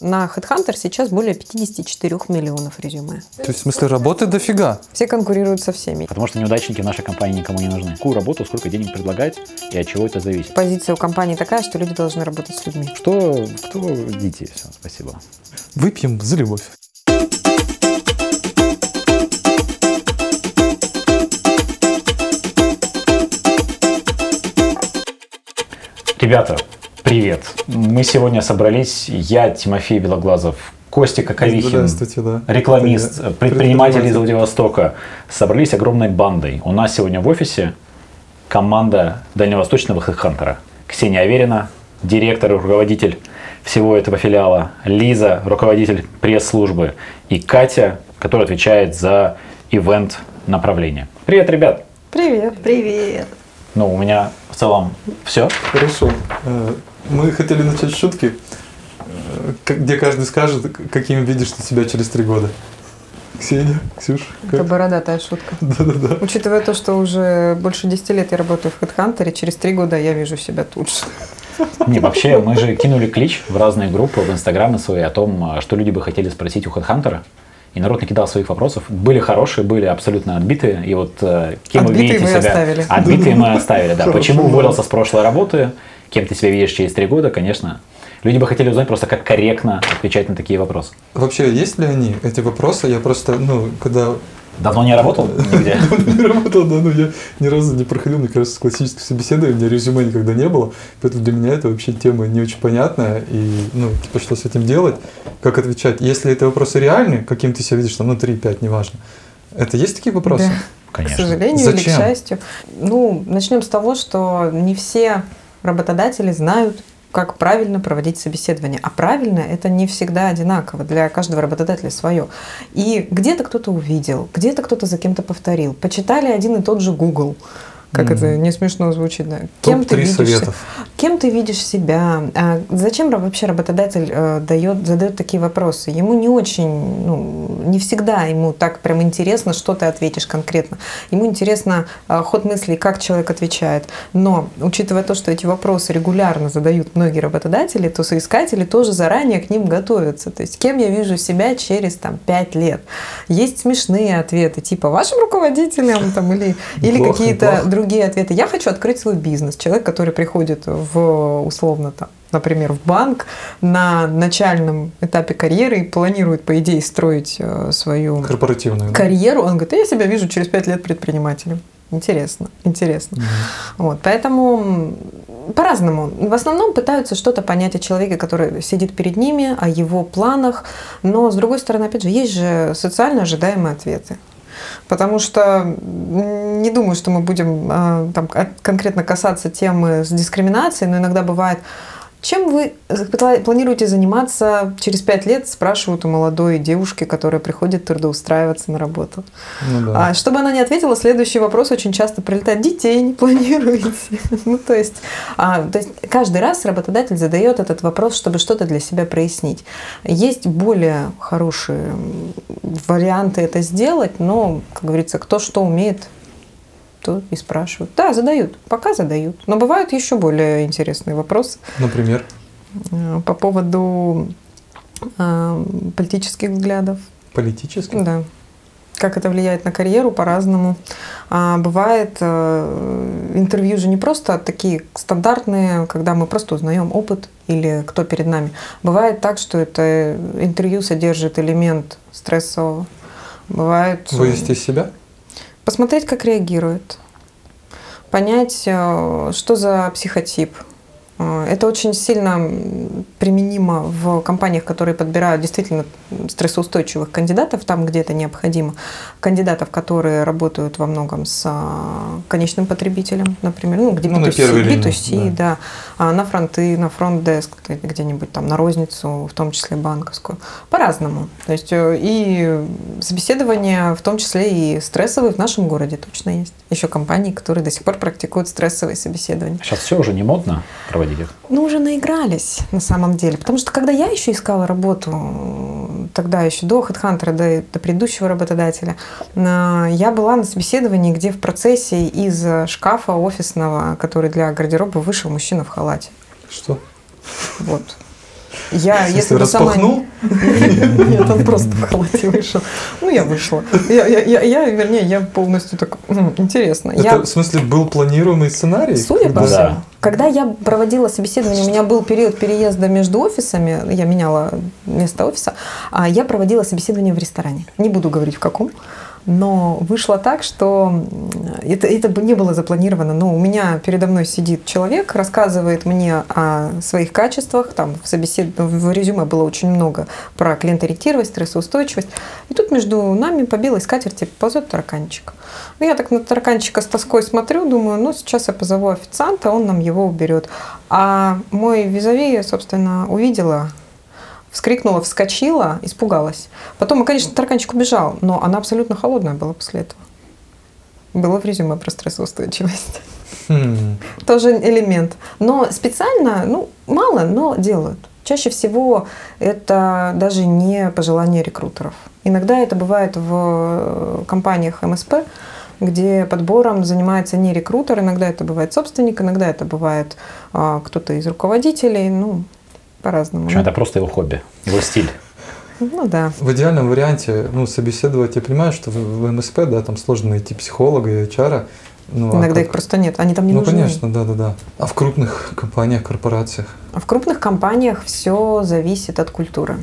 На HeadHunter сейчас более 54 миллионов резюме. То есть, в смысле, работы дофига? Все конкурируют со всеми. Потому что неудачники в нашей компании никому не нужны. Какую работу, сколько денег предлагать и от чего это зависит. Позиция у компании такая, что люди должны работать с людьми. Что, кто, идите, все, спасибо. Выпьем за любовь. Ребята, привет. Мы сегодня собрались, я, Тимофей Белоглазов, Костя Коковихин, да. рекламист, я. предприниматель из Владивостока, собрались огромной бандой. У нас сегодня в офисе команда дальневосточного хедхантера. Ксения Аверина, директор и руководитель всего этого филиала, Лиза, руководитель пресс-службы, и Катя, которая отвечает за ивент направление. Привет, ребят! Привет. Привет. Ну, у меня в целом все. Хорошо. Мы хотели начать с шутки, э, где каждый скажет, каким видишь ты себя через три года. Ксения, Ксюш, Это как? бородатая шутка. Да-да-да. Учитывая то, что уже больше 10 лет я работаю в HeadHunter, через три года я вижу себя тут же. Не, вообще, мы же кинули клич в разные группы, в инстаграмы свои о том, а, что люди бы хотели спросить у HeadHunter. И народ накидал своих вопросов. Были хорошие, были абсолютно отбитые. И вот э, кем вы Отбитые видите мы себя? оставили. Отбитые мы оставили, да. Почему да. уволился с прошлой работы? Кем ты себя видишь через три года? Конечно. Люди бы хотели узнать просто, как корректно отвечать на такие вопросы. Вообще, есть ли они, эти вопросы? Я просто, ну, когда Давно не работал нигде? не работал, да, но я ни разу не проходил, мне кажется, классическое собеседование, у меня резюме никогда не было, поэтому для меня это вообще тема не очень понятная, и, ну, типа, что с этим делать, как отвечать. Если это вопросы реальные, каким ты себя видишь, там, ну, 3-5, неважно, это есть такие вопросы? Да. К Конечно. сожалению или Зачем? к счастью. Ну, начнем с того, что не все работодатели знают, как правильно проводить собеседование. А правильно это не всегда одинаково. Для каждого работодателя свое. И где-то кто-то увидел, где-то кто-то за кем-то повторил. Почитали один и тот же Google. Как Мгм. это не смешно звучит, да. Кем ты Топ-3 видишь советов. Кем ты видишь себя? А зачем вообще работодатель э, дает, задает такие вопросы? Ему не очень, ну, не всегда ему так прям интересно, что ты ответишь конкретно. Ему интересно э, ход мыслей, как человек отвечает. Но, учитывая то, что эти вопросы регулярно задают многие работодатели, то соискатели тоже заранее к ним готовятся. То есть, кем я вижу себя через там, 5 лет? Есть смешные ответы, типа вашим руководителем там, или, или какие-то неплохо. Другие ответы. Я хочу открыть свой бизнес. Человек, который приходит в условно там, например, в банк на начальном этапе карьеры и планирует, по идее, строить э, свою Корпоративные. да? карьеру, он говорит, «А я себя вижу через пять лет предпринимателем. Интересно, интересно. Мгм. Вот, поэтому по-разному. В основном пытаются что-то понять о человеке, который сидит перед ними, о его планах. Но, с другой стороны, опять же, есть же социально ожидаемые ответы. Потому что не думаю, что мы будем э, там, кон- конкретно касаться темы с дискриминацией, но иногда бывает, чем вы пла- планируете заниматься через пять лет, спрашивают у молодой девушки, которая приходит трудоустраиваться на работу. Ну да. А чтобы она не ответила, следующий вопрос очень часто прилетает. Детей не планируете? Ну, то есть, а, то есть каждый раз работодатель задает этот вопрос, чтобы что-то для себя прояснить. Есть более хорошие варианты это сделать, но, как говорится, кто что умеет, то и спрашивают. Да, задают, пока задают. Но бывают еще более интересные вопросы Например? э, по поводу э, политических взглядов. Политически? Да. Как это влияет на карьеру по-разному. А бывает э, интервью же не просто такие стандартные, когда мы просто узнаем опыт или кто перед нами. Бывает так, что это интервью содержит элемент стрессового. Бывает Вывести из себя? Посмотреть, как реагирует, понять, э, что за психотип. Э, Это очень сильно применимо в компаниях, которые подбирают действительно стрессоустойчивых кандидатов, там, где это необходимо. Кандидатов, которые работают во многом с а, конечным потребителем, например, ну, где Ну, на B2C, первой линии, B2C, да. А на фронты, на фронт-деск, где-нибудь там на розницу, в том числе банковскую. По-разному. То есть э, и собеседование, в том числе и стрессовые в нашем городе точно есть. Еще компании, которые до сих пор практикуют стрессовые собеседования. Сейчас все уже не модно проводить их. Ну, уже наигрались на самом деле. Потому что когда я еще искала работу, тогда еще до HeadHunter, до, до предыдущего работодателя, на- я была на собеседовании, где в процессе из шкафа офисного, который для гардероба, вышел мужчина в халате. Что? Вот. Я, если бы сама... распахнул? Нет, он просто в халате вышел. Ну, я вышла. Я, я, я, я, вернее, я полностью так... «М, Интересно. Это, Я в смысле, был планируемый сценарий? Судя по Да. всему, когда я проводила собеседование, у меня был период переезда между офисами, я меняла место офиса, а я проводила собеседование в ресторане. Не буду говорить в каком, но вышло так, что это, это бы не было запланировано. Но у меня передо мной сидит человек, рассказывает мне о своих качествах. Там в, собесед... в резюме было очень много про клиенториентированность, стрессоустойчивость. И тут между нами по белой скатерти ползет тараканчик. Ну, я так на тараканчика с тоской смотрю, думаю, ну, сейчас я позову официанта, он нам его уберет. А мой визави, собственно, увидела, вскрикнула, вскочила, испугалась. Потом, конечно, тараканчик убежал, но она абсолютно холодная была после этого. Было в резюме про стрессоустойчивость. Хм. Тоже элемент. Но специально, ну, мало, но делают. Чаще всего это даже не пожелание рекрутеров. Иногда это бывает в компаниях МСП, где подбором занимается не рекрутер, иногда это бывает собственник, иногда это бывает а, кто-то из руководителей, ну, по-разному. Общем, это просто его хобби, его стиль. Ну да. В идеальном варианте, ну, собеседовать, я понимаю, что в, в МСП, да, там сложно найти психолога и HR. Ну, а Иногда как- их просто нет, они там не Ну, нужны. конечно, да-да-да. А в крупных компаниях, корпорациях? В крупных компаниях все зависит от культуры.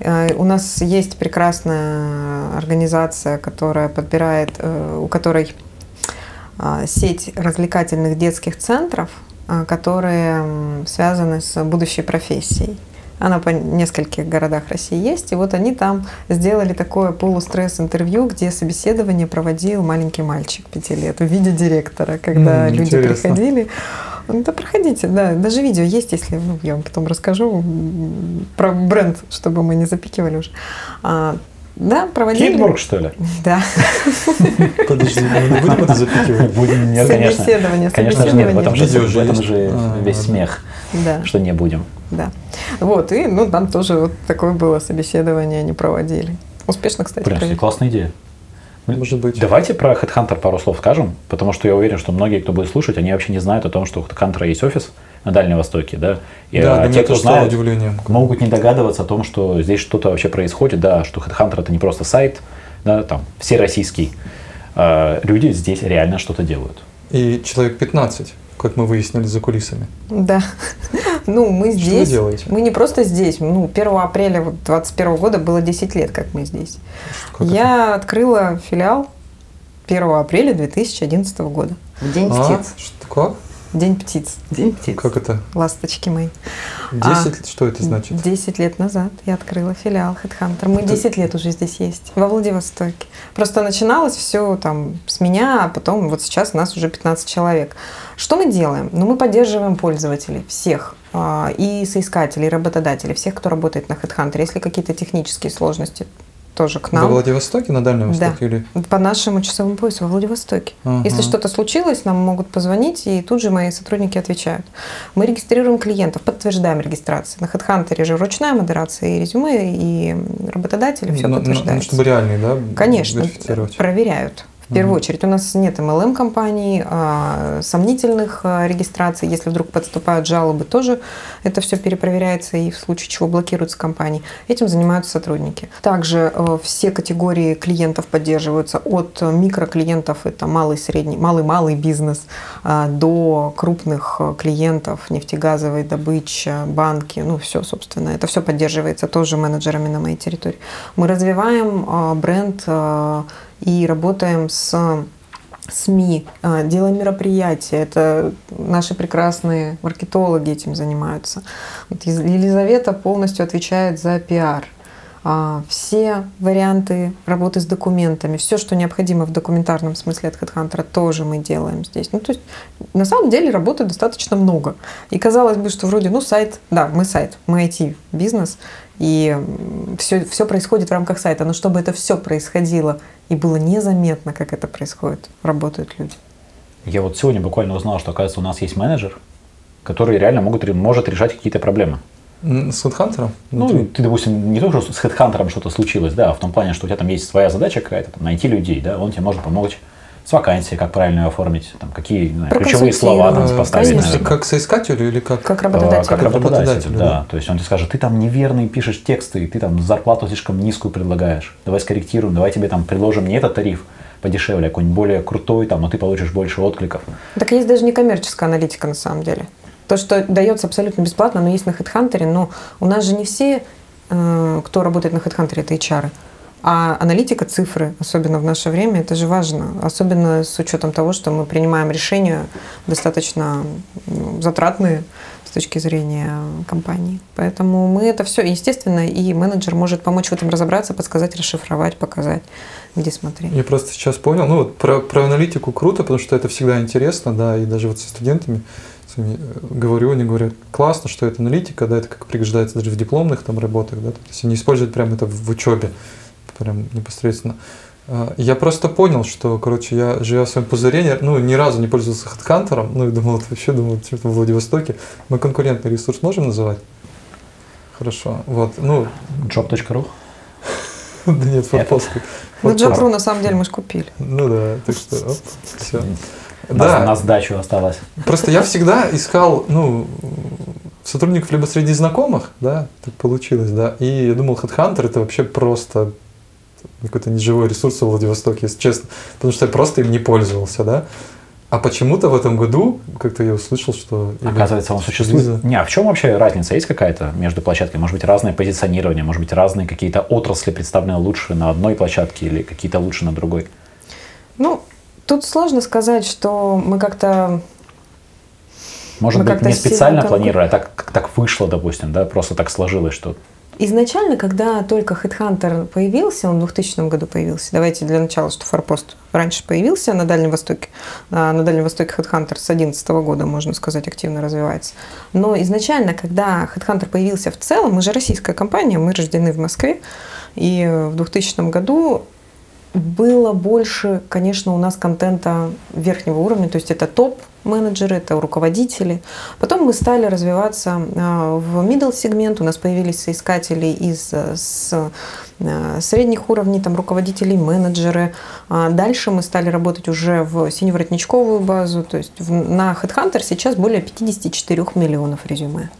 Э, У нас есть прекрасная организация, которая подбирает, э, у которой а, сеть развлекательных детских центров, а, которые м, связаны с будущей профессией. Она по нескольких городах России есть, и вот они там сделали такое полустресс-интервью, где собеседование проводил маленький мальчик пяти лет в виде директора, когда М, люди интересно. приходили. Ну, Да проходите, да. Даже видео есть, если ну, я вам потом расскажу про бренд, чтобы мы не запикивали уже. А, да, проводили. Китбург, что ли? Да. Подожди, мы не будем это запикивать? Будем, нет, конечно. Собеседование, Конечно же нет, в этом же, в этом же А, весь смех, Да, что не будем. да. Вот, и ну, там тоже вот такое было собеседование, они проводили. Успешно, кстати, Блин, классная идея. Может быть. Давайте про HeadHunter пару слов скажем, потому что я уверен, что многие, кто будет слушать, они вообще не знают о том, что у HeadHunter есть офис на Дальнем Востоке, да? И Да, а, те, кто знает, удивлением. могут не догадываться о том, что здесь что-то вообще происходит, да, что HeadHunter это не просто сайт, да, там, все российский. А, люди здесь реально что-то делают. И человек 15, как мы выяснили за кулисами. Да. Ну, мы Что вы здесь. делаете? Мы не просто здесь. Ну, 1 апреля 2021 года было 10 лет, как мы здесь. Как это? Я открыла филиал 1 апреля 2011 года. В день А, птиц. что, как? День птиц. День птиц. Как это? Ласточки мои. 10? Что это значит? 10 лет назад я открыла филиал Headhunter. Мы 10 лет уже здесь есть, во Владивостоке. Просто начиналось все там с меня, а потом вот сейчас нас уже 15 человек. Что мы делаем? Ну, мы поддерживаем пользователей всех, а, и соискателей, и работодателей, всех, кто работает на Headhunter. Если какие-то технические сложности, тоже к Во нам. Владивостоке, на Дальнем Да. Востоке? Или... По нашему часовому поясу во Владивостоке. Ага. Если что-то случилось, нам могут позвонить, и тут же мои сотрудники отвечают. Мы регистрируем клиентов, подтверждаем регистрацию. На HeadHunter же ручная модерация и резюме, и работодатели, все Ну, ну, подтверждается. ну, чтобы реальный, да? Конечно, проверяют. В первую очередь у нас нет MLM-компаний, а, сомнительных а, регистраций. Если вдруг подступают жалобы, тоже это все перепроверяется и в случае чего блокируются компании. Этим занимаются сотрудники. Также э, все категории клиентов поддерживаются от микроклиентов, это малый, средний, малый-малый бизнес, а, до крупных э, клиентов, нефтегазовой добыча, банки, ну все, собственно, это все поддерживается тоже менеджерами на моей территории. Мы развиваем бренд и работаем с СМИ, а, делаем мероприятия. Это наши прекрасные маркетологи этим занимаются. Вот Елизавета полностью отвечает за пиар. А, Все варианты работы с документами, все, что необходимо в документарном смысле от HeadHunter, тоже мы делаем здесь. Ну, то есть, на самом деле, работы достаточно много. И казалось бы, что вроде, ну, сайт, да, мы сайт, мы IT-бизнес, и все, все происходит в рамках сайта. Но чтобы это все происходило и было незаметно, как это происходит, работают люди. Я вот сегодня буквально узнал, что, оказывается, у нас есть менеджер, который реально могут, может решать какие-то проблемы. С HeadHunter? Ну, ты, допустим, не только что с хедхантером что-то случилось, да, а в том плане, что у тебя там есть своя задача какая-то, там, найти людей, да, он тебе может помочь с вакансией, как правильно ее оформить, там, какие знаю, ключевые слова там, поставить. конечно. наверное. Как соискателю или как? Как Э, работодатель. Как работодатель, работодателю, да. да. То есть он тебе скажет, ты там неверный пишешь тексты, ты там зарплату слишком низкую предлагаешь. Давай скорректируем, давай тебе там предложим не этот тариф подешевле, а какой-нибудь более крутой, там, но ты получишь больше откликов. Так есть даже некоммерческая аналитика на самом деле. То, что дается абсолютно бесплатно, но есть на HeadHunter, но у нас же не все, э, кто работает на HeadHunter, это HR. А аналитика цифры, особенно в наше время, это же важно. Особенно с учетом того, что мы принимаем решения достаточно ну, затратные с точки зрения компании. Поэтому мы это все, естественно, и менеджер может помочь в этом разобраться, подсказать, расшифровать, показать, где смотреть. Я просто сейчас понял, ну вот про, про аналитику круто, потому что это всегда интересно, да, и даже вот со студентами говорю, они говорят, классно, что это аналитика, да, это как пригождается даже в дипломных там работах, да, то есть они используют прямо это в учебе, прям непосредственно. А, Я просто понял, что, короче, я, живя в своем пузыре, ну, ни разу не пользовался HeadHunter, ну, и думал, это вообще, думал, что-то в Владивостоке. Мы конкурентный ресурс можем называть? Хорошо, вот, ну, Job.ru? да нет, форпост. Ну, Джапру на самом деле мы же купили. Ну да, так что, оп, все. На, на сдачу осталось. Просто я всегда искал, ну, сотрудников либо среди знакомых, да, так получилось, да, и я думал, HeadHunter это вообще просто какой-то неживой ресурс в Владивостоке, если честно, потому что я просто им не пользовался, да. А почему-то в этом году как-то я услышал, что... Оказывается, он существует. релиза- Не, а в чем вообще разница? Есть какая-то между площадками? Может быть, разное позиционирование, может быть, разные какие-то отрасли представлены лучше на одной площадке или какие-то лучше на другой? Ну, тут сложно сказать, что мы как-то Может Мы быть, как-то не специально конкур- планируя, а так, так вышло, допустим, да, просто так сложилось, что Изначально, когда только HeadHunter появился, он в 2000 году появился, давайте для начала, что Форпост раньше появился на Дальнем Востоке, а на Дальнем Востоке HeadHunter с 2011 года, можно сказать, активно развивается. Но изначально, когда HeadHunter появился в целом, мы же российская компания, мы рождены в Москве, и в 2000 году было больше, конечно, у нас контента верхнего уровня, то есть это топ-менеджеры, это руководители. Потом мы стали развиваться а, в middle сегмент, у нас появились соискатели из э, с, э, средних уровней, там руководители, менеджеры. А Дальше мы стали работать уже в синеворотничковую базу, то есть на HeadHunter сейчас более 54 миллионов резюме.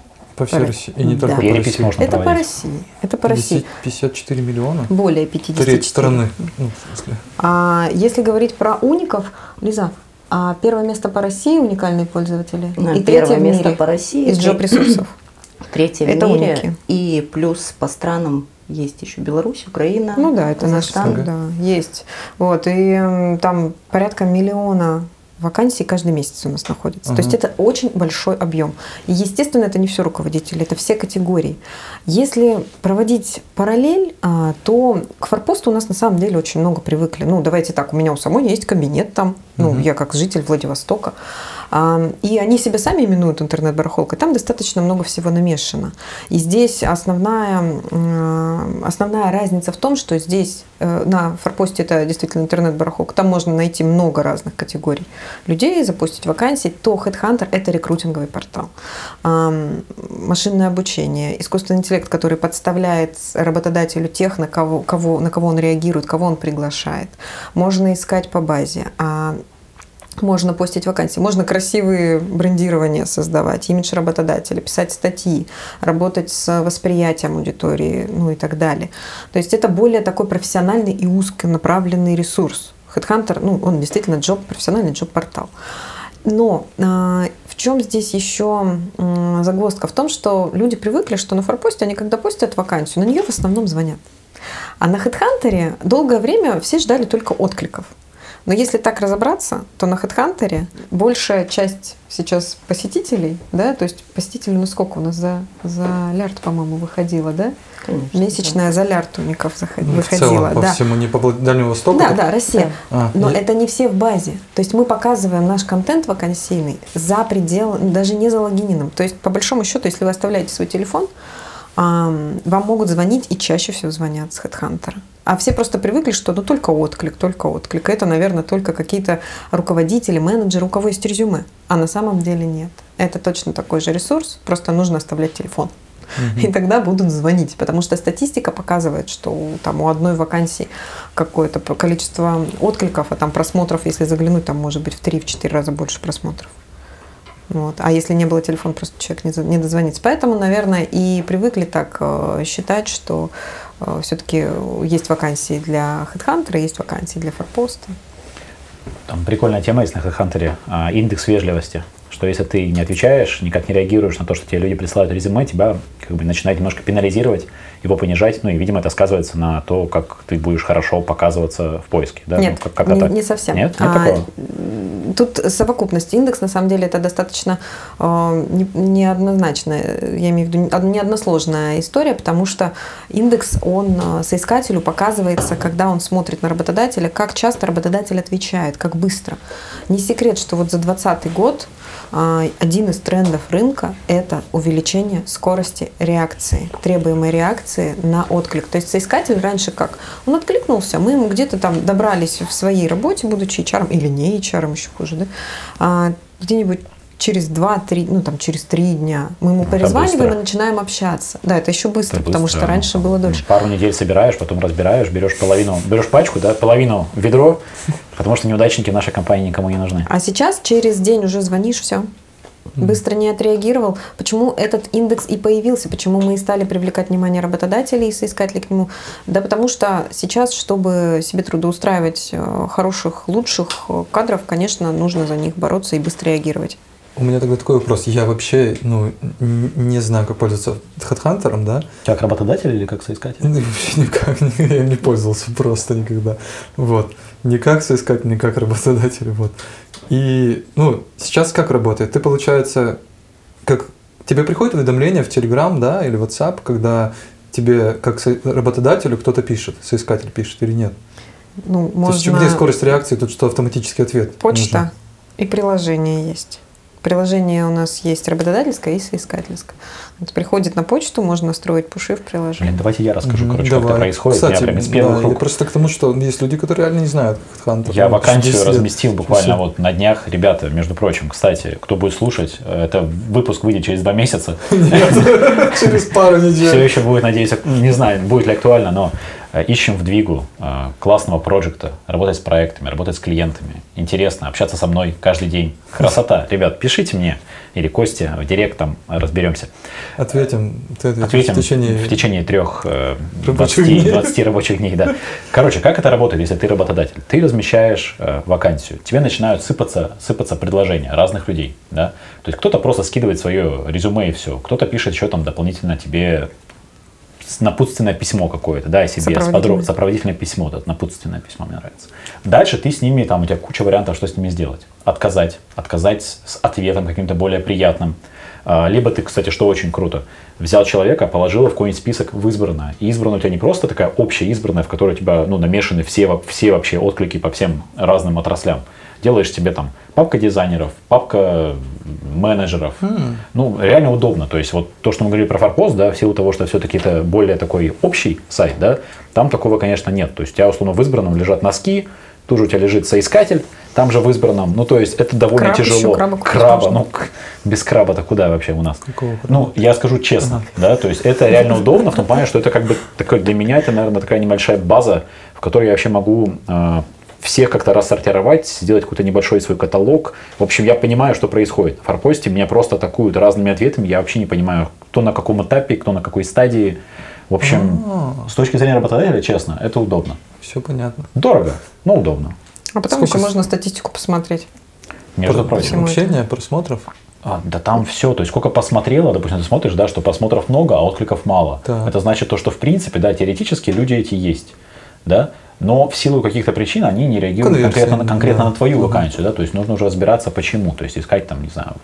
По всей По России, и не Да. только по перепись России. можно Это по проводить. России. Это по России. 54 миллиона? Более 54. Треть страны. Ну, в смысле. А если говорить про уников, Лиза, а первое место по России уникальные пользователи Ну, и первое третье в место мире по России, из джоб ресурсов. Третье Это в мире. уники. И плюс по странам есть еще Беларусь, Украина, Ну да, это наш Казахстан. СНГ. да, есть. Вот, и там порядка миллиона вакансий каждый месяц у нас находится. То есть это очень большой объем. И, естественно, это не все руководители, это все категории. Если проводить параллель, а, то к форпосту у нас на самом деле очень много привыкли. Ну, давайте так, у меня у самой есть кабинет там, ну, я как житель Владивостока. И они себя сами именуют интернет-барахолкой. Там достаточно много всего намешано. И здесь основная, м, основная разница в том, что здесь э, на форпосте это действительно интернет-барахолка. Там можно найти много разных категорий людей, запустить вакансии. То Headhunter – это рекрутинговый портал. Машинное обучение, искусственный интеллект, который подставляет работодателю тех, на кого, кого, на кого он реагирует, кого он приглашает. Можно искать по базе. А можно постить вакансии, можно красивые брендирования создавать, имидж работодателя, писать статьи, работать с восприятием аудитории, ну и так далее. То есть это более такой профессиональный и узконаправленный ресурс. Headhunter, ну, он действительно джоб, профессиональный джоб-портал. Но а, в чем здесь еще м, загвоздка? В том, что люди привыкли, что на форпосте они когда постят вакансию, на нее в основном звонят. А на HeadHunter долгое время все ждали только откликов. Но если так разобраться, то на HeadHunter большая часть сейчас посетителей, да, то есть посетителей, ну сколько у нас за, за лярд, по-моему, выходило, да? Конечно, Месячная за лярд у ников заход- Ну, в выходила. целом, по да. всему, не по Дальнему Востоку? Да, да, Россия. А, Но я- это не все в базе. То есть мы показываем наш контент вакансийный за пределом, даже не за логинином. То есть по большому счету, если вы оставляете свой телефон, вам могут звонить и чаще всего звонят с HeadHunter. А все просто привыкли, что ну только отклик, только отклик. Это, наверное, только какие-то руководители, менеджеры, у кого есть резюме. А на самом деле нет. Это точно такой же ресурс, просто нужно оставлять телефон. И тогда будут звонить, потому что статистика показывает, что у- там у одной вакансии какое-то количество откликов, а там просмотров, если заглянуть, там может быть в 3-4 раза больше просмотров. Вот. А если не было телефона, просто человек не, дозвонится. Поэтому, наверное, и привыкли так э, считать, что все-таки есть вакансии для HeadHunter, есть вакансии для форпоста. Там прикольная тема есть на HeadHunter, а, индекс вежливости. Что если ты не отвечаешь, никак не реагируешь на то, что тебе люди присылают резюме, тебя как бы начинает немножко пенализировать, его понижать. Ну и, видимо, это сказывается на то, как ты будешь хорошо показаться в поиске. Да? Нет, Ну, как- не, не совсем. Нет, нет А, такого? Тут совокупность. Индекс, на самом деле, это достаточно э, не- неоднозначная, я имею в виду, не- неодносложная история, потому что индекс, он э, соискателю показывается, когда он смотрит на работодателя, как часто работодатель отвечает, как быстро. Не секрет, что вот за 2020 год а, один из трендов рынка – это увеличение скорости реакции, требуемой реакции на отклик. То есть соискатель раньше как? Он откликнулся, мы ему где-то там добрались в своей работе, будучи HR, или не HR, еще хуже, да? А, где-нибудь через 2-3, ну там через 3 дня мы ему перезваниваем и начинаем общаться. Да, это еще быстро, Это потому быстро. что раньше было дольше. Пару недель собираешь, потом разбираешь, берешь половину, берешь пачку, да, половину ведро, потому что неудачники в нашей компании никому не нужны. А сейчас через день уже звонишь, все. Быстро не отреагировал. Почему этот индекс и появился? Почему мы и стали привлекать внимание работодателей и соискателей к нему? Да потому что сейчас, чтобы себе трудоустраивать э, хороших, лучших э, кадров, конечно, нужно за них бороться и быстро реагировать. У меня тогда такой вопрос. Я вообще ну, не знаю, как пользоваться HeadHunter, да? Как работодатель или как соискатель? Ну, Вообще никак, не- я не пользовался просто никогда. Вот. Не как соискатель, не как работодатель. Вот. И, ну, сейчас как работает? Ты, получается, как тебе приходит уведомление в Telegram, да, или WhatsApp, когда тебе, как работодателю, кто-то пишет, соискатель пишет или нет? Ну, То можно есть где скорость реакции, тут что автоматический ответ? почта нужен? и приложение есть. Приложение у нас есть работодательское и соискательское. Вот приходит на почту, можно настроить пуши в приложении. Блин, давайте я расскажу, короче, как это давай. происходит. Кстати, я прям из первых да, я рук. просто к тому, что есть люди, которые реально не знают HeadHunter. Я вакансию 10 лет. разместил буквально вот на днях. Ребята, между прочим, кстати, кто будет слушать, это выпуск выйдет через два месяца. Через пару Все недель. еще будет, надеюсь, не знаю, будет ли актуально, но ищем в двигу э, классного проекта, работать с проектами, работать с клиентами. Интересно, общаться со мной каждый день. Красота. Ребят, пишите мне или Косте в директ, там разберемся. Ответим, ты ответишь Ответим в течение... в течение трех э, Рабочих 20, дней. 20 рабочих дней. Да. Короче, как это работает, если ты работодатель? Ты размещаешь э, вакансию, тебе начинают сыпаться, сыпаться предложения разных людей. Да? То есть кто-то просто скидывает свое резюме и все, кто-то пишет еще там дополнительно тебе напутственное письмо какое-то, да, о себе, Сопроводительное. сопроводительное письмо, да, напутственное письмо мне нравится. Дальше ты с ними, там у тебя куча вариантов, что с ними сделать. Отказать, отказать с ответом каким-то более приятным. А, Либо ты, кстати, что очень круто, взял человека, положил в какой-нибудь список в избранное. И избранное у тебя не просто такая общая избранная, в которой у тебя ну, намешаны все, все вообще отклики по всем разным отраслям. Делаешь себе там папка дизайнеров, папка менеджеров. Ну, реально удобно. То есть, вот то, что мы говорили про форпост, да, в силу того, что все-таки это более такой общий сайт, да, там такого, конечно, нет. То есть, у тебя, условно, в избранном лежат носки, тут же у тебя лежит соискатель, там же в избранном, ну, то есть, это довольно Краб еще, тяжело. краба купить краба, можно. ну, без краба-то куда вообще у нас? Какого краба? Ну, я скажу честно, да, то есть, это реально удобно в том плане, что это как бы такой, для меня это, наверное, такая небольшая база, в которой я вообще могу э, всех как-то рассортировать, сделать какой-то небольшой свой каталог. В общем, я понимаю, что происходит. В форпосте меня просто атакуют разными ответами, я вообще не понимаю, кто на каком этапе, кто на какой стадии. В общем, А. с точки зрения работодателя, честно, это удобно. Все понятно. Дорого, но удобно. А потом Сколько еще с- можно статистику посмотреть. Между Про- прочим. Общение, просмотров. А, да там все, то есть сколько посмотрело, допустим, ты смотришь, да, что просмотров много, а откликов мало. Так. Это значит то, что в принципе, да, теоретически люди эти есть, да, но в силу каких-то причин они не реагируют Конверсия, конкретно, на- конкретно да. на твою вакансию, да, то есть нужно уже разбираться почему, то есть искать там, не знаю,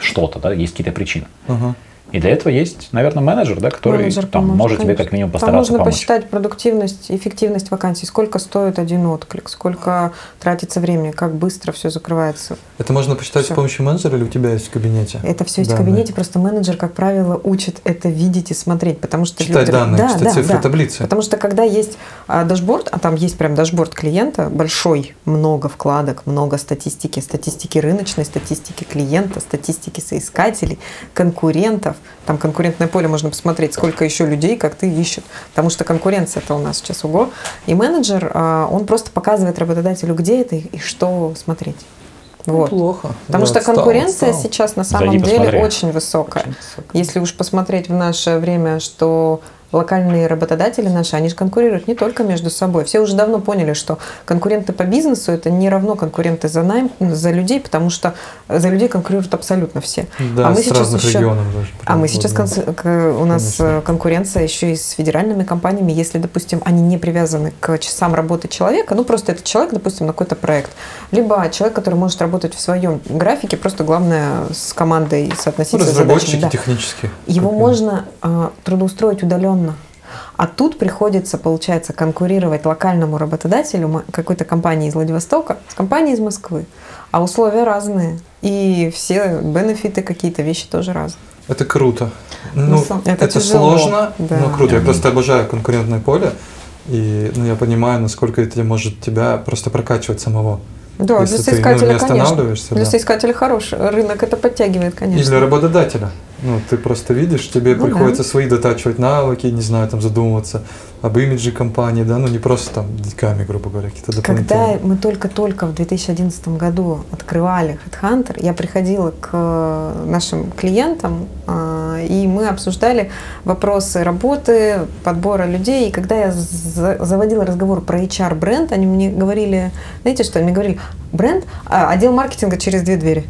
что-то, да, есть какие-то причины. Ага. И для этого есть, наверное, менеджер, да, который Менеджер там поможет, может тебе конечно. как минимум Там постараться можно помочь. посчитать продуктивность, эффективность вакансий, сколько стоит один отклик, сколько тратится времени, как быстро все закрывается. Это можно посчитать Всё. с помощью менеджера или у тебя есть в кабинете? Это все есть в Данные. кабинете, просто менеджер, как правило, учит это видеть и смотреть, потому что Читать люди- данные, да, читать да, цифры, да. таблицы. Потому что когда есть а, дашборд, а там есть прям дашборд клиента большой, много вкладок, много статистики, статистики рыночной, статистики клиента, статистики соискателей, конкурентов, Там конкурентное поле можно посмотреть, сколько еще людей, как ты ищут. Потому что конкуренция это у нас сейчас уго. И менеджер, а, он просто показывает работодателю, где это и что смотреть. Вот. Плохо. Потому Да, что отстал, конкуренция отстал. сейчас на самом Зайди, деле посмотри. очень высокая. Очень высокая. Если уж посмотреть в наше время, что локальные работодатели наши, они же конкурируют не только между собой. Все уже давно поняли, что конкуренты по бизнесу это не равно конкуренты за найм, за людей, потому что за людей конкурируют абсолютно все. Да, а мы с сейчас разных еще, регионов даже. а мы сейчас вот, конс- к- у нас Конечно. э, конкуренция еще и с федеральными компаниями, если, допустим, они не привязаны к часам работы человека, ну просто этот человек, допустим, на какой-то проект, либо человек, который может работать в своем графике, просто главное с командой Ну, соотноситься с разработчики задачами. Да. технические. Его можно а, трудоустроить удаленно. А тут приходится, получается, конкурировать локальному работодателю какой-то компании из Владивостока с компанией из Москвы. А условия разные. И все бенефиты какие-то вещи тоже разные. Это круто. Ну, это, это тяжело, сложно, да. но круто. Я просто обожаю конкурентное поле. И ну, я понимаю, насколько это может тебя просто прокачивать самого. Да, Если для ты, ну, соискателя, не конечно. останавливаешься, Для да. соискателя хороший. Рынок это подтягивает, И конечно. для работодателя. Ну, ты просто видишь, тебе Ну приходится свои дотачивать навыки, не знаю, там задумываться об имидже компании, да, ну не просто там деньгами, грубо говоря, какие-то Когда дополнительные. мы только-только в 2011 году открывали HeadHunter, я приходила к нашим клиентам, а, и мы обсуждали вопросы работы, подбора людей. И когда я за- заводила разговор про HR-бренд, они мне говорили, знаете что, они мне говорили, бренд, а, отдел маркетинга через две двери.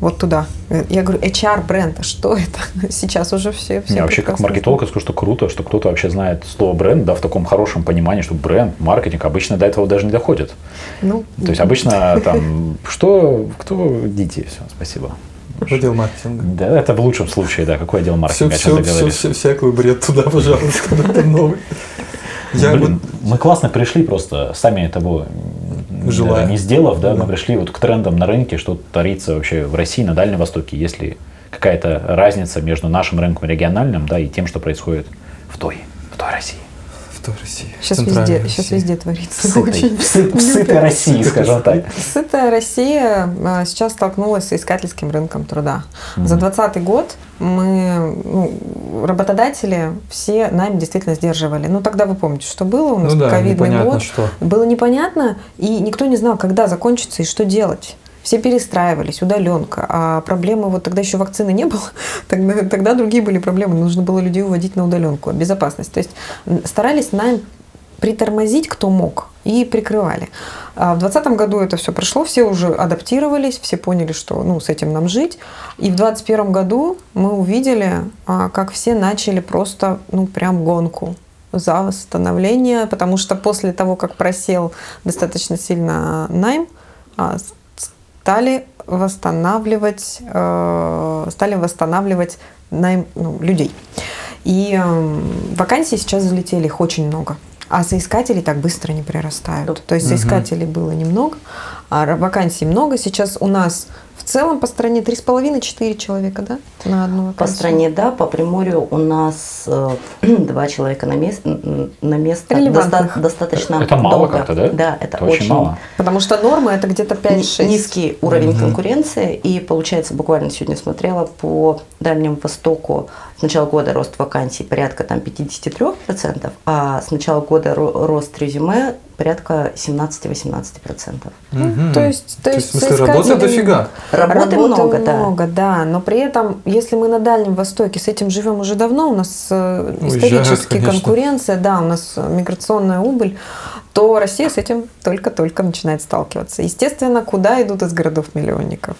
Вот туда. Я говорю, HR-бренд, а что это? Сейчас уже все, все Не, вообще, как маркетолог, я скажу, что круто, что кто-то вообще знает слово бренд, да, в таком хорошем понимании, что бренд, маркетинг обычно до этого даже не доходит. Ну, То есть обычно там, что, кто, идите, все, спасибо. Отдел маркетинга. Да, это в лучшем случае, да, какой отдел Все, маркетинга, все, все, говоришь. все, всякий бред туда, пожалуйста, это новый. Я Блин, вот мы классно пришли просто, сами того Желая. не сделав, да, Да. мы пришли вот к трендам на рынке, что творится вообще в России, на Дальнем Востоке, есть ли какая-то разница между нашим рынком региональным, да, и тем, что происходит в той, в той России. В той России. Сейчас везде, сейчас России. везде творится. Сытой, Очень в сы- в сытой любят. России, скажем так. Сытая Россия а, сейчас столкнулась с искательским рынком труда. За 2020 год мы, ну, работодатели все найм действительно сдерживали. Ну, тогда вы помните, что было у нас Ну да, ковидный год. что. Было непонятно, и никто не знал, когда закончится и что делать. Все перестраивались, удаленка. А проблемы, вот тогда еще вакцины не было, тогда, тогда другие были проблемы. Нужно было людей уводить на удаленку, безопасность. То есть старались найм притормозить, кто мог, и прикрывали. А в 2020 году это все прошло, все уже адаптировались, все поняли, что ну, с этим нам жить. И в 2021 году мы увидели, а, как все начали просто, ну, прям гонку за восстановление, потому что после того, как просел достаточно сильно найм, а, стали восстанавливать, э, стали восстанавливать найм ну, людей. И эм, вакансий сейчас залетели, их очень много. А соискателей так быстро не прирастают. То есть соискателей было немного, а вакансий много. Сейчас у нас в целом по стране 3,5-4 человека, да? На одну По стране, да, по Приморью у нас э, два человека на, мест, на место. Доста- достаточно Это мало долго. как-то, да? Да, это, Это очень мало. Потому что норма это где-то ни- 5-6. низкий уровень Мгм. конкуренции. И получается, буквально сегодня смотрела по Дальнему Востоку с начала года рост вакансий порядка там 53%, а с начала года ро- рост резюме порядка 17-18%. Мгм. То есть, то То есть есть, работы дофига. Работы, много, да. много, да. Но при этом, если мы на Дальнем Востоке с этим живем уже давно, у нас э, Уезжают, исторически конечно. конкуренция, да, у нас миграционная убыль, то Россия с этим только-только начинает сталкиваться. Естественно, куда идут из городов-миллионников?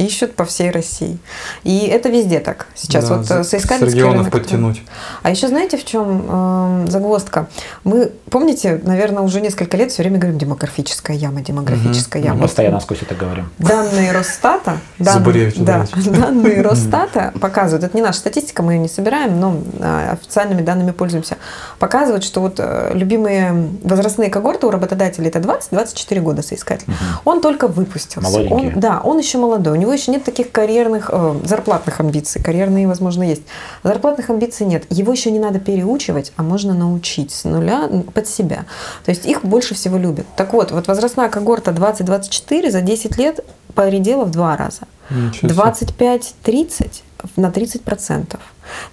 Ищут по всей России. И это везде так. Сейчас Да, вот э, с соискательский регионов рынок подтянуть. А еще знаете, в чем э, загвоздка? Мы, помните, наверное, уже несколько лет все время говорим демографическая яма, демографическая Мгм. яма. Мы постоянно сквозь это говорим. Данные Росстата, Забуревич, да, данные Росстата показывают, это не наша статистика, мы ее не собираем, но а, официальными данными пользуемся, показывают, что вот э, любимые возрастные когорты у работодателей это 20-24 года соискатель. Он только выпустился. Молоденький. Он, да, он еще молодой, у него еще нет таких карьерных, э, зарплатных амбиций, карьерные, возможно, есть. Зарплатных амбиций нет, его еще не надо переучивать, а можно научить с нуля под себя. То есть их больше всего любят. Так вот, вот возрастная когорта 20-24 за 10 лет поредела в два раза. Ничего себе. 25-30 на 30%.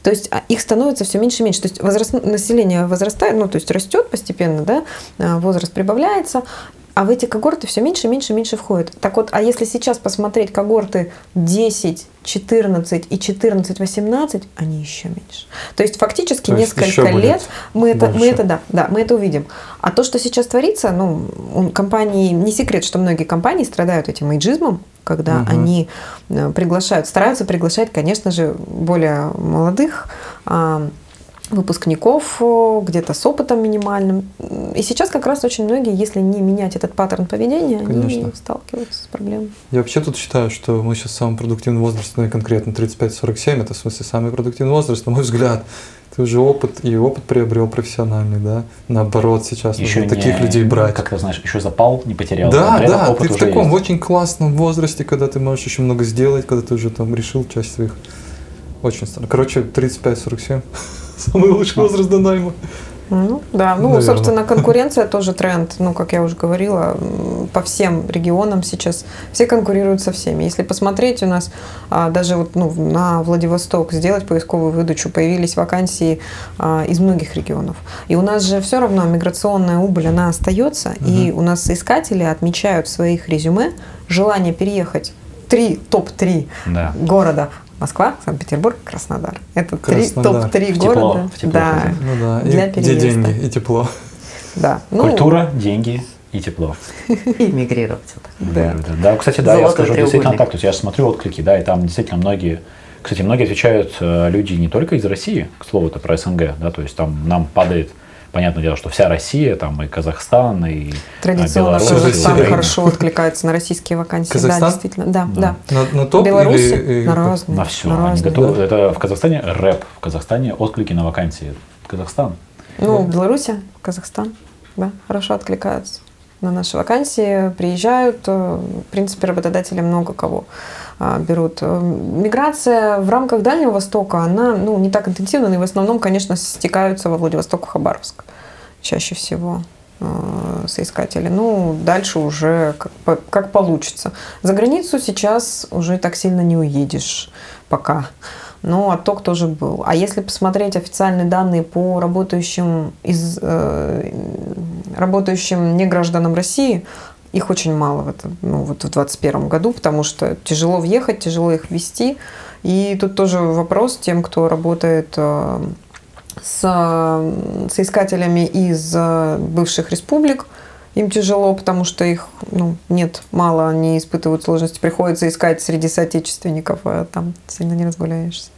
То есть а, их становится все меньше и меньше. То есть возраст, население возрастает, ну, то есть растет постепенно, да, а, возраст прибавляется, а в эти когорты все меньше, меньше, меньше входит. Так вот, а если сейчас посмотреть когорты 10, 14 и 14, 18, они еще меньше. То есть фактически То есть несколько лет мы это, мы это, да, да, мы это увидим. А то, что сейчас творится, ну, компании, не секрет, что многие компании страдают этим эйджизмом, когда Мгм. они э, приглашают, стараются приглашать, конечно же, более молодых а, выпускников, о, где-то с опытом минимальным. И сейчас как раз очень многие, если не менять этот паттерн поведения, они Конечно. сталкиваются с проблемой. Я вообще тут считаю, что мы сейчас в самом продуктивном возрасте, ну и конкретно 35-47, это в смысле самый продуктивный возраст, на мой взгляд. Ты уже опыт, и опыт приобрел профессиональный, да? Наоборот, сейчас Еще нужно таких не- людей брать. Как ты знаешь, еще запал не потерял. Да, да, опыт ты в таком есть. очень классном возрасте, когда ты можешь еще много сделать, когда ты уже там решил часть своих. Очень странно. Короче, 35-47. Самый лучший возраст до найма. Ну, да, ну, Наверно. собственно, конкуренция тоже тренд. Ну, как я уже говорила, по всем регионам сейчас все конкурируют со всеми. Если посмотреть, у нас а, даже вот, ну, на Владивосток сделать поисковую выдачу, появились вакансии а, из многих регионов. И у нас же все равно миграционная убыль, она остается, и у нас соискатели отмечают в своих резюме желание переехать три, топ-3 Да. города Москва, Санкт-Петербург, Краснодар. Это три Краснодар. топ-3 В тепло, города. в тепло да, Ну да, Для и где переезда. деньги и тепло. да. Ну, Культура, деньги и тепло. И мигрировать. Да. Да, кстати, да, я скажу действительно так. То есть я смотрю отклики, да, и там действительно многие, кстати, многие отвечают э, люди не только из России, к слову, это про СНГ, да, то есть там нам падает, понятное дело, что вся Россия, там и Казахстан, и э, Традиционно Беларусь, Казахстан Украина. хорошо откликается на российские вакансии. Казахстан? Да, действительно. Да, да. На, на топ Беларуси или... на и- разные. на все. на Они разные. готовы. Это в Казахстане рэп, в Казахстане отклики на вакансии. Казахстан. Ну, Беларусь, Казахстан, да, хорошо откликаются на наши вакансии, приезжают. э, В принципе, работодатели много кого берут. Э, Миграция в рамках Дальнего Востока, она ну, не так интенсивна, и в основном, конечно, стекаются во Владивосток, Хабаровск чаще всего э, соискатели. Ну, дальше уже как, как получится. За границу сейчас уже так сильно не уедешь пока. Но отток тоже был. А если посмотреть официальные данные по работающим, из, э, работающим негражданам России, их очень мало в, этом, ну, вот в 2021 году, потому что тяжело въехать, тяжело их ввести. И тут тоже вопрос тем, кто работает э, с э, соискателями из э, бывших республик. Им тяжело, потому что их ну, нет, мало, они испытывают сложности. Приходится искать среди соотечественников, а там сильно не разгуляешься.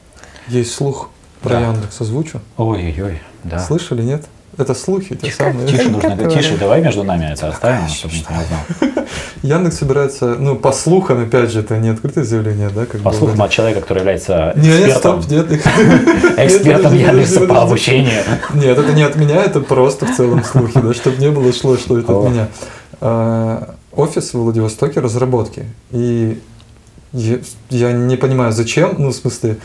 Есть слух про Да. Яндекс озвучу. Ой-ой-ой, да. Слышали, нет? Это слухи те самые. тише нужно, Которые? тише, давай между нами это оставим, чтобы никто не знал. Яндекс собирается, ну, по слухам, опять же, это не открытое заявление, да? Как По бы слухам вроде- от человека, который является Нет, нет, экспертом, стоп, нет. экспертом Яндекса по обучению. Нет, это не от меня, это просто в целом слухи, да, чтобы не было шло, что это от меня. А, Офис в Владивостоке разработки. И я не понимаю, зачем, ну, в смысле,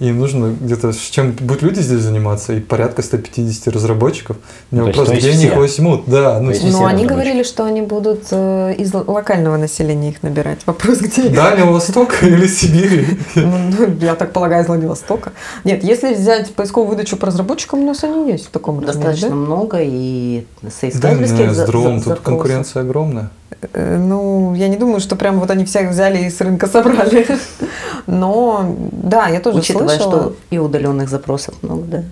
им нужно где-то, с чем будут люди здесь заниматься, и порядка 150 разработчиков. У меня То есть- вопрос, то есть где они их все? возьмут? Да, ну, Но все они говорили, что они будут э, из локального населения их набирать. Вопрос, где? Дальнего Востока или Сибири? Ну, ну, я так полагаю, из Владивостока. Нет, если взять поисковую выдачу по разработчикам, у нас они есть в таком размере, Достаточно да? много и Да, соискательских не, за- с дром, за- тут конкуренция огромная. Э, Ну, я не думаю, что прям вот они всех взяли и с рынка собрали. Но, да, я тоже Учитывая, слышала. что и удаленных запросов много, да.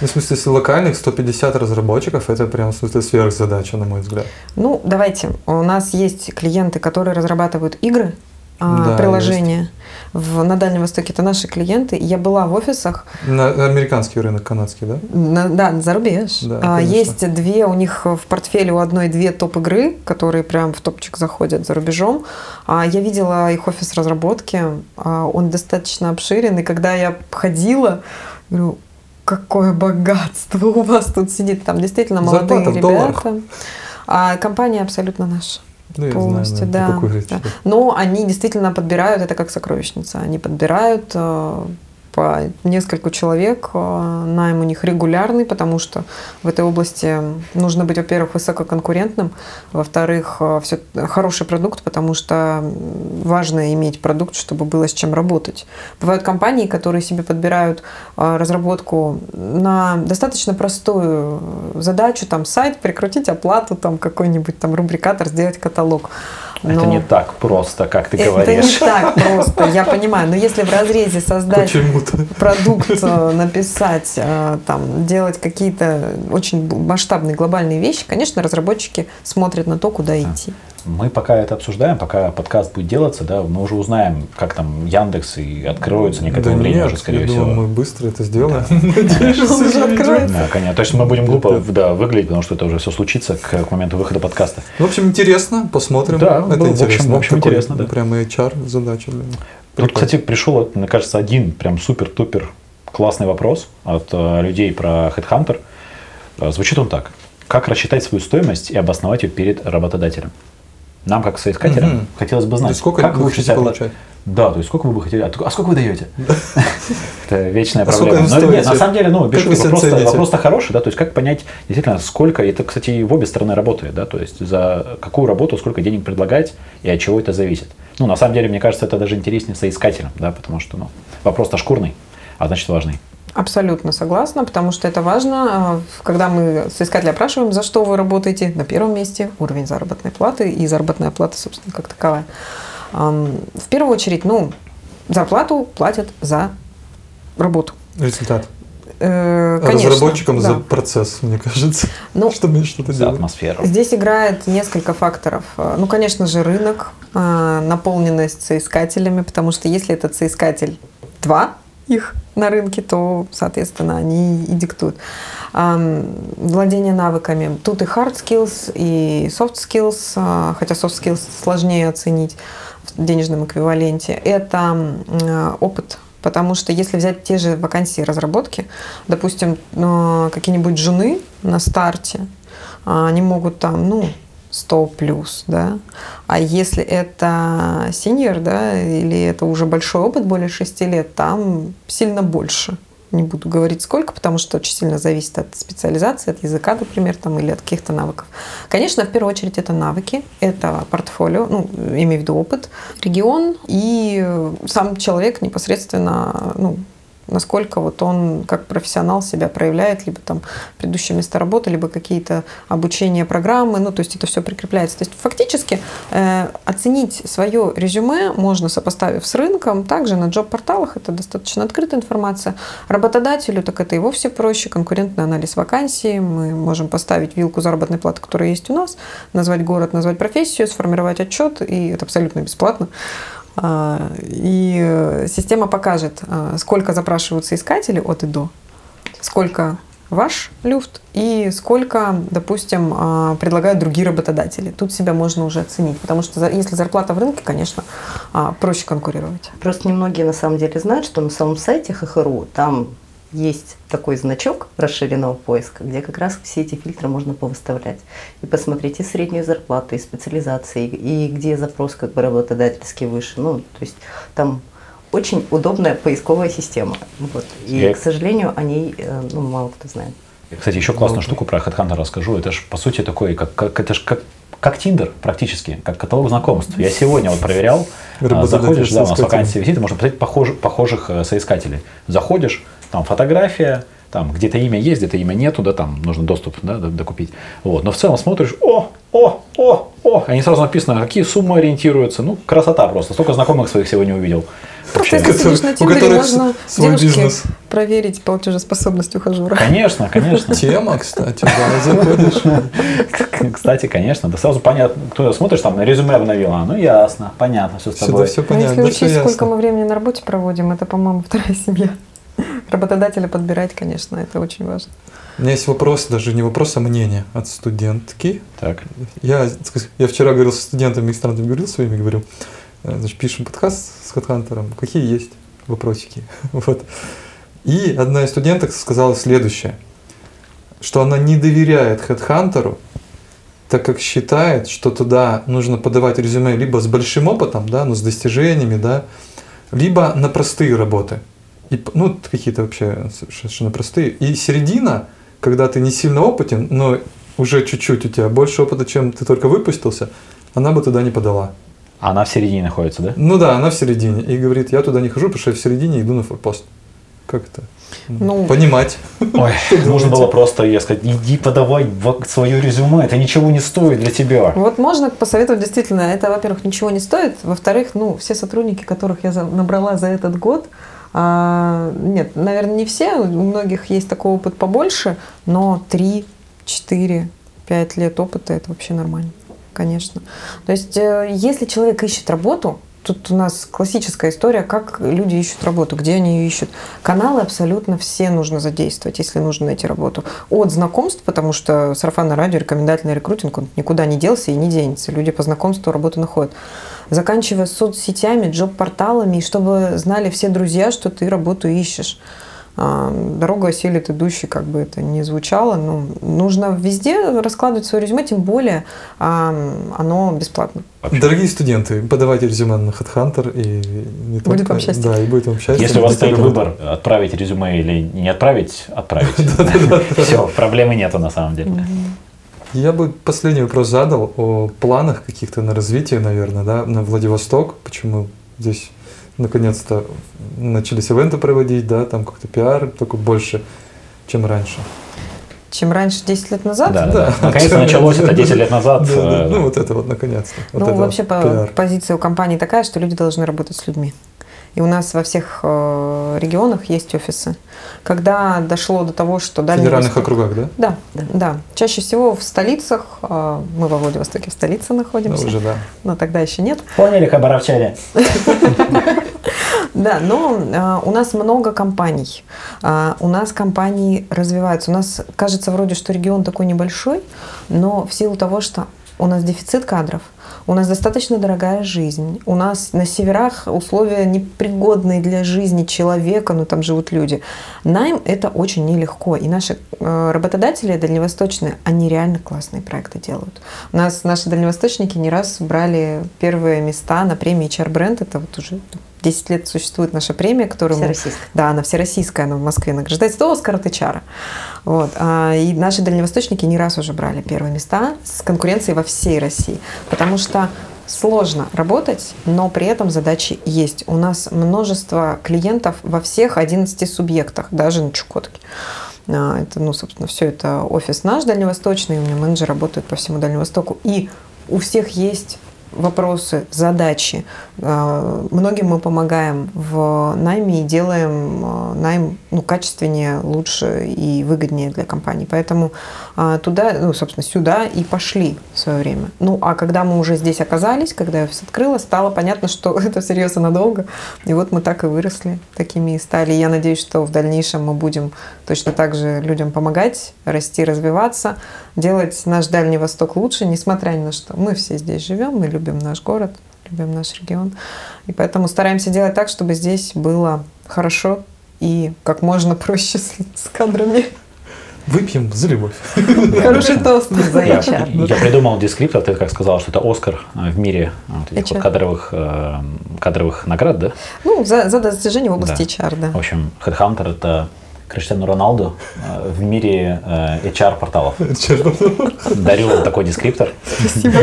Ну, в смысле, если локальных 150 разработчиков, это прям, в смысле, сверхзадача, на мой взгляд. Ну, давайте. У нас есть клиенты, которые разрабатывают игры, а, Да, приложения. В, на Дальнем Востоке это наши клиенты. Я была в офисах, На американский рынок, канадский, да? на- да, за рубеж. Да, А, конечно. есть две, у них в портфеле у одной две топ-игры, которые прям в топчик заходят за рубежом. А, я видела их офис разработки, а, он достаточно обширен, и когда я ходила, говорю, какое богатство у вас тут сидит. Там действительно молодые Зарплата ребята. А компания абсолютно наша. Я полностью, знаю, да. да. Но они действительно подбирают, это как сокровищница, они подбирают э, по нескольку человек, э, найм у них регулярный, потому что в этой области нужно быть, во-первых, высококонкурентным, во-вторых, все, хороший продукт, потому что важно иметь продукт, чтобы было с чем работать. Бывают компании, которые себе подбирают разработку на достаточно простую задачу, там сайт, прикрутить оплату, там какой-нибудь там рубрикатор, сделать каталог. Но... Это не так просто, как ты говоришь. Это не так просто, я понимаю. Но если в разрезе создать продукт, э, написать, э, там, делать какие-то очень масштабные глобальные вещи, конечно, разработчики смотрят на то, куда идти. Мы пока это обсуждаем, пока подкаст будет делаться, да, мы уже узнаем, как там Яндекс и откроются некоторое да время нет, уже, скорее я всего. Думаю, мы быстро это сделаем. уже откроется. Да, конечно. То есть мы будем глупо да, выглядеть, потому что это уже все случится к моменту выхода подкаста. В общем, интересно, посмотрим. Да, это в интересно. общем, в общем интересно, да. Прям HR задача. Тут, кстати, пришел, мне кажется, один прям супер-тупер классный вопрос от э, людей про Headhunter. Э, звучит он так. Как рассчитать свою стоимость и обосновать ее перед работодателем? Нам, как соискателям, угу. хотелось бы знать, есть сколько как вы лучше хотите получать? Да, то есть сколько вы бы хотели, а сколько вы даете? Это вечная А проблема. Но нет, на самом деле, ну, вопрос-то хороший, да, то есть как понять действительно сколько, это, кстати, и в обе стороны работает, да, то есть за какую работу сколько денег предлагать и от чего это зависит. Ну, на самом деле, мне кажется, это даже интереснее соискателям, да, потому что, ну, вопрос-то шкурный, а значит важный. Абсолютно согласна, потому что это важно. э, Когда мы соискателя опрашиваем, за что вы работаете, на первом месте уровень заработной платы и заработная плата, собственно, как таковая. В первую очередь, ну, зарплату платят за работу. Результат. Э, Конечно, Разработчикам за да. процесс, мне кажется, Ну, чтобы что-то За делать. атмосферу. Здесь играет несколько факторов. Э, Ну, конечно же, рынок, э, наполненность соискателями, потому что если этот соискатель два их на рынке, то, соответственно, они и диктуют. Владение навыками. Тут и hard skills, и soft skills, а, хотя soft skills сложнее оценить в денежном эквиваленте. Это э, опыт Потому что если взять те же вакансии разработки, допустим, э, какие-нибудь жены на старте, а, они могут там, ну, 100 плюс, да. А если это синьор, да, или это уже большой опыт, более 6 лет, там сильно больше. Не буду говорить сколько, потому что очень сильно зависит от специализации, от языка, например, там, или от каких-то навыков. Конечно, в первую очередь это навыки, это портфолио, ну, имею в виду опыт, регион и сам человек непосредственно, ну, насколько вот он как профессионал себя проявляет, либо там предыдущее место работы, либо какие-то обучения программы, ну то есть это все прикрепляется. То есть фактически э, оценить свое резюме можно, сопоставив с рынком, также на джоб-порталах, это достаточно открытая информация. Работодателю, так это и вовсе проще, конкурентный анализ вакансии, мы можем поставить вилку заработной платы, которая есть у нас, назвать город, назвать профессию, сформировать отчет, и это абсолютно бесплатно. А, И э, система покажет, а, сколько запрашиваются искатели от и до, сколько ваш люфт и сколько, допустим, а, предлагают другие работодатели. Тут себя можно уже оценить, потому что если зарплата в рынке, конечно, проще конкурировать. Просто немногие на самом деле знают, что на самом сайте ХХРУ там есть такой значок расширенного поиска, где как раз все эти фильтры можно повыставлять. И посмотреть и среднюю зарплату, и специализации, и где запрос как бы работодательский выше. Ну, то есть там очень удобная поисковая система. Вот. И, Я- к сожалению, о ней э, ну, мало кто знает. Кстати, еще классную штуку про HeadHunter расскажу. Это же, по сути, такой, как, как, это же как, как Тиндер практически, как каталог знакомств. Я сегодня вот проверял, а, заходишь, да, у нас вакансия висит, и можно посмотреть похожих, похожих э, соискателей. Заходишь, там фотография, там где-то имя есть, где-то имя нету, да, там нужно доступ да, докупить. Вот. Но в целом смотришь, о, о, о, о, они сразу написано, какие суммы ориентируются. Ну, красота просто. Столько знакомых своих сегодня увидел. Просто Вообще. если сидишь на Тиндере, которых можно свой девушке бизнес. проверить платежеспособность ухажера. Конечно, конечно. Тема, кстати, да, заходишь. Кстати, конечно, да сразу понятно, кто смотришь, там резюме обновила, ну ясно, понятно, все с Сюда тобой. все Но понятно, если учесть, сколько мы времени на работе проводим, это, по-моему, вторая семья. Работодателя подбирать, конечно, это очень важно. У меня есть вопрос, даже не вопрос, а мнение от студентки. Так, Я, я вчера говорил со студентами, магистрантами, говорил своими, говорю, э, значит, пишем подкаст с Хедхантером, какие есть вопросики. Вот. И одна из студенток сказала следующее, что она не доверяет Хедхантеру, так как считает, что туда нужно подавать резюме либо с большим опытом, да, но с достижениями, да, либо на простые работы. И, ну, какие-то вообще совершенно простые. И середина, когда ты не сильно опытен, но уже чуть-чуть у тебя больше опыта, чем ты только выпустился, она бы туда не подала. Она в середине находится, да? Ну да, она в середине. И говорит, я туда не хожу, потому что я в середине иду на форпост. Как это? Ну, Понимать. Ой, нужно было просто ей сказать, иди подавай свое резюме, это ничего не стоит для тебя. Вот можно посоветовать действительно, это, во-первых, ничего не стоит, во-вторых, ну, все сотрудники, которых я набрала за этот год, а, нет, наверное, не все, у многих есть такой опыт побольше, но 3, 4, 5 лет опыта это вообще нормально, конечно. То есть, э, если человек ищет работу, тут у нас классическая история, как люди ищут работу, где они ее ищут. Каналы абсолютно все нужно задействовать, если нужно найти работу. От знакомств, потому что сарафанное радио, рекомендательный рекрутинг, он никуда не делся и не денется. Люди по знакомству работу находят. Заканчивая соцсетями, джоб-порталами, и чтобы знали все друзья, что ты работу ищешь. А, Дорога осилит идущий, как бы это ни звучало. Но нужно везде раскладывать свое резюме, тем более а, оно бесплатно. Дорогие студенты, подавайте резюме на HeadHunter и не Будет только- вам счастье. Да, и будет вам счастье. Если у вас стоит выбор, отправить резюме или не отправить, отправить. Все, проблемы нету на самом деле. Я бы последний вопрос задал о планах каких-то на развитие, наверное, да, на Владивосток. Почему здесь наконец-то начались ивенты проводить, да, там как-то пиар, только больше, чем раньше. Чем раньше, 10 лет назад, Да, да, Да. Наконец-то началось это 10 лет назад. Да, да, Ну, вот это вот наконец-то. Вот ну, вообще вот по- позиция у компании такая, что люди должны работать с людьми. И у нас во всех э, регионах есть офисы. Когда дошло до того, что В Дальний федеральных Восток- округах, да? Да, Да. да, Чаще всего в столицах, э, мы во Владивостоке в столице Ну, находимся, уже, да. но тогда еще нет. Поняли, хабаровчане? Да, но э, у нас много компаний. А, у нас компании развиваются. У нас кажется вроде, что регион такой небольшой, но в силу того, что у нас дефицит кадров, у нас достаточно дорогая жизнь, у нас на северах условия непригодные для жизни человека, но там живут люди. Найм это очень нелегко. И наши э, работодатели дальневосточные, они реально классные проекты делают. У нас наши дальневосточники не раз брали первые места на премии HR Brand. Это вот уже 10 лет существует наша премия, которую мы Всероссийская. да, она всероссийская, она в Москве награждается. Оскар HR. Вот. А, И наши дальневосточники не раз уже брали первые места с конкуренцией во всей России. Потому что сложно работать, но при этом задачи есть. У нас множество клиентов во всех 11 субъектах, даже на Чукотке. А, Это, ну, собственно, все это офис наш дальневосточный, у меня менеджер работает по всему Дальнему Востоку. И у всех есть вопросы, задачи. А, Многим мы помогаем в найме и делаем а, найм ну, качественнее, лучше и выгоднее для компании. Поэтому а, туда, ну, собственно, сюда и пошли в свое время. Ну, а когда мы уже здесь оказались, когда я офис открыла, стало понятно, что это всерьез и надолго. И вот мы так и выросли, такими и стали. Я надеюсь, что в дальнейшем мы будем точно так же людям помогать, расти, развиваться, делать наш Дальний Восток лучше, несмотря ни на что. Мы все здесь живем, мы любим наш город, любим наш регион. И поэтому стараемся делать так, чтобы здесь было хорошо и как можно проще с, с кадрами. Выпьем за любовь. Хороший тост за Я, HR. я придумал дескриптор, ты как сказал, что это Оскар э, в мире э, вот этих вот кадровых, э, кадровых наград, да? Ну, за, за достижение в области Да. HR, да. В общем, Headhunter – это Криштиану Роналду э, в мире э, HR-порталов. Дарю вам такой дескриптор. Спасибо.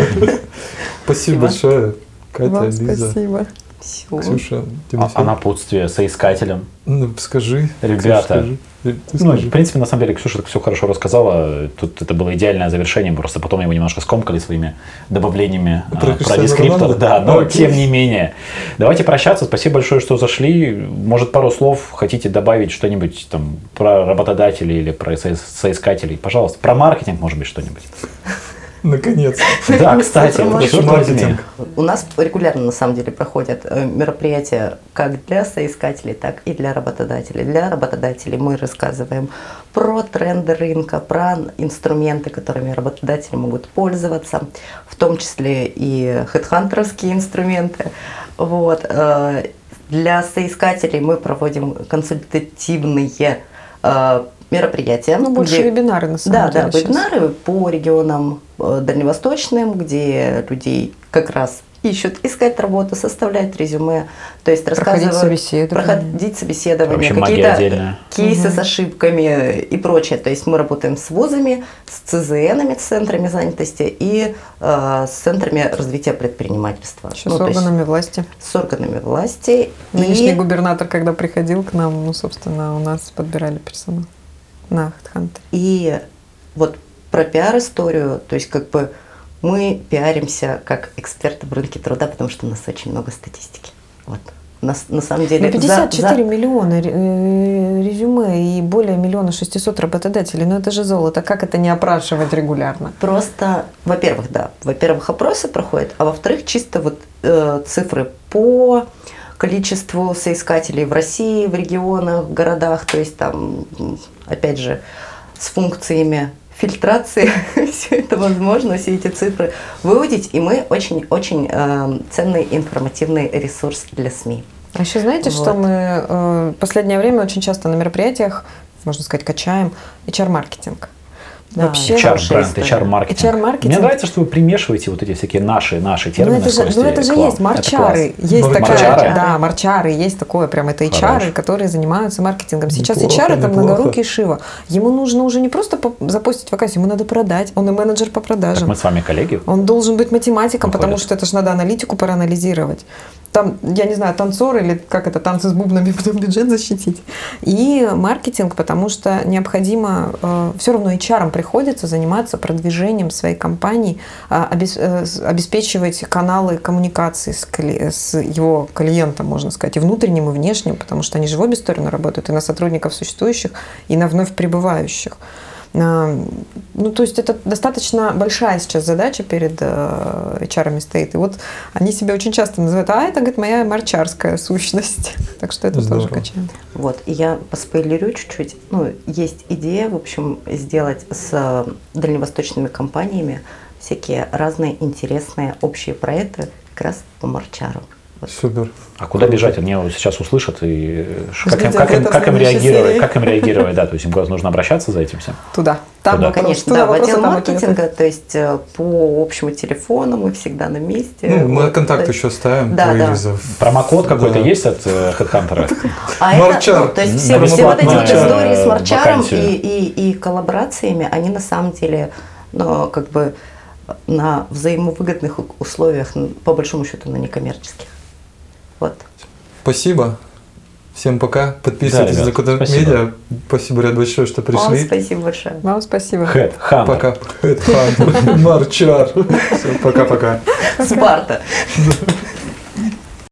Спасибо большое, Катя, Вам Лиза, спасибо. Всё. Ксюша, А, Тимофей. а напутствие соискателем. Ну, скажи. Ребята. Скажи. Ты Ну, скажи. в принципе, на самом деле, Ксюша все хорошо рассказала. Тут это было идеальное завершение. Просто потом его немножко скомкали своими добавлениями а, Про про, дескриптор. Да, но Окей. тем не менее. Давайте прощаться. Спасибо большое, что зашли. Может, пару слов хотите добавить что-нибудь там про работодателей или про со- соискателей? Пожалуйста. Про маркетинг, может быть, что-нибудь. Наконец. Да, кстати, маркетинг. У нас регулярно, на самом деле, проходят э, мероприятия как для соискателей, так и для работодателей. Для работодателей мы рассказываем про тренды рынка, про инструменты, которыми работодатели могут пользоваться, в том числе и хедхантерские инструменты. Вот. э, Для соискателей мы проводим консультативные э, мероприятия. Ну, больше где- вебинары, на самом да, деле. да, сейчас. вебинары по регионам э, дальневосточным, где людей как раз ищут, искать работу, составлять резюме, то есть Проходить рассказывать, собеседование. проходить собеседование, Вообще магия какие-то кейсы Мгм. с ошибками и прочее. То есть мы работаем с вузами, с ЦЗНами, с центрами занятости и э, с центрами развития предпринимательства. Еще Ну, с то есть органами власти. с органами власти. Нынешний и губернатор, когда приходил к нам, ну, собственно, у нас подбирали персонал на HeadHunter. И вот про пиар-историю, то есть как бы мы пиаримся как эксперты в рынке труда, потому что у нас очень много статистики. Вот. У нас на самом деле... Ну, за- 54 за- миллиона э, резюме и более миллиона 600 работодателей. Ну, это же золото. Как это не опрашивать регулярно? Просто, во-первых, да, во-первых, опросы проходят, а во-вторых, чисто вот э, цифры по количеству соискателей в России, в регионах, в городах, то есть там, опять же, с функциями фильтрации все это возможно, все эти цифры выудить, и мы очень-очень э, ценный информативный ресурс для СМИ. А еще знаете, что Вот. мы э, в последнее время очень часто на мероприятиях, можно сказать, качаем HR-маркетинг. Да, Вообще, HR. HR-бренд. HR-маркетинг. HR-маркетинг. Мне нравится, что вы примешиваете вот эти всякие наши, наши Ну термины. это, же, ну это же есть Это марчары, класс. есть Марчары? такая, да, марчары, есть такое прям это HR, Хорошо. которые занимаются маркетингом. Сейчас Неплохо, HR это неплохо. многорукий Шива. Ему нужно уже не просто запустить вакансию, ему надо продать. Он и менеджер по Так продажам. мы с вами коллеги. Он должен быть математиком, Выходит. потому что это же надо аналитику проанализировать. Там, я не знаю, танцор или как это, танцы с бубнами, потом бюджет защитить. И маркетинг, потому что необходимо, все равно HR приходится заниматься продвижением своей компании, а, э, обеспечивать каналы коммуникации с его клиентом, можно сказать, и внутренним, и внешним, потому что они же в обе стороны работают, и на сотрудников существующих, и на вновь прибывающих. А, Ну, то есть это достаточно большая сейчас задача перед э, HR стоит. И вот они себя очень часто называют, а это, говорит, моя марчарская сущность. Так что это тоже Здорово. качаем. Вот, и я поспойлерю чуть-чуть. Ну, есть идея, в общем, сделать с э, дальневосточными компаниями всякие разные интересные общие проекты как раз по Марчару. Супер. А куда бежать? Они сейчас услышат и э, как им, как им, как им реагировать? Как им реагировать? Да, то есть им нужно обращаться за этим всем. Туда. Там Туда. Конечно, Туда да, в отдел маркетинга, то есть э, по общему телефону мы всегда на месте. Ну, мы Вот, контакт еще ставим, Да, да. Промокод какой-то Да. есть от э, HeadHunter? А Марчар. это, ну, то есть все, все вот эти вот истории с Марчаром и, вакансия. и, и коллаборациями, они на самом деле, ну, как бы на взаимовыгодных условиях, по большому счету, на некоммерческих. Вот. Спасибо. Всем пока. Подписывайтесь Да, на Куда. Медиа. Спасибо, ребят, большое, что Вам пришли. спасибо большое. Вам спасибо. HeadHunter. Пока. Headhunter. Марчар. Все, пока-пока. Спарта.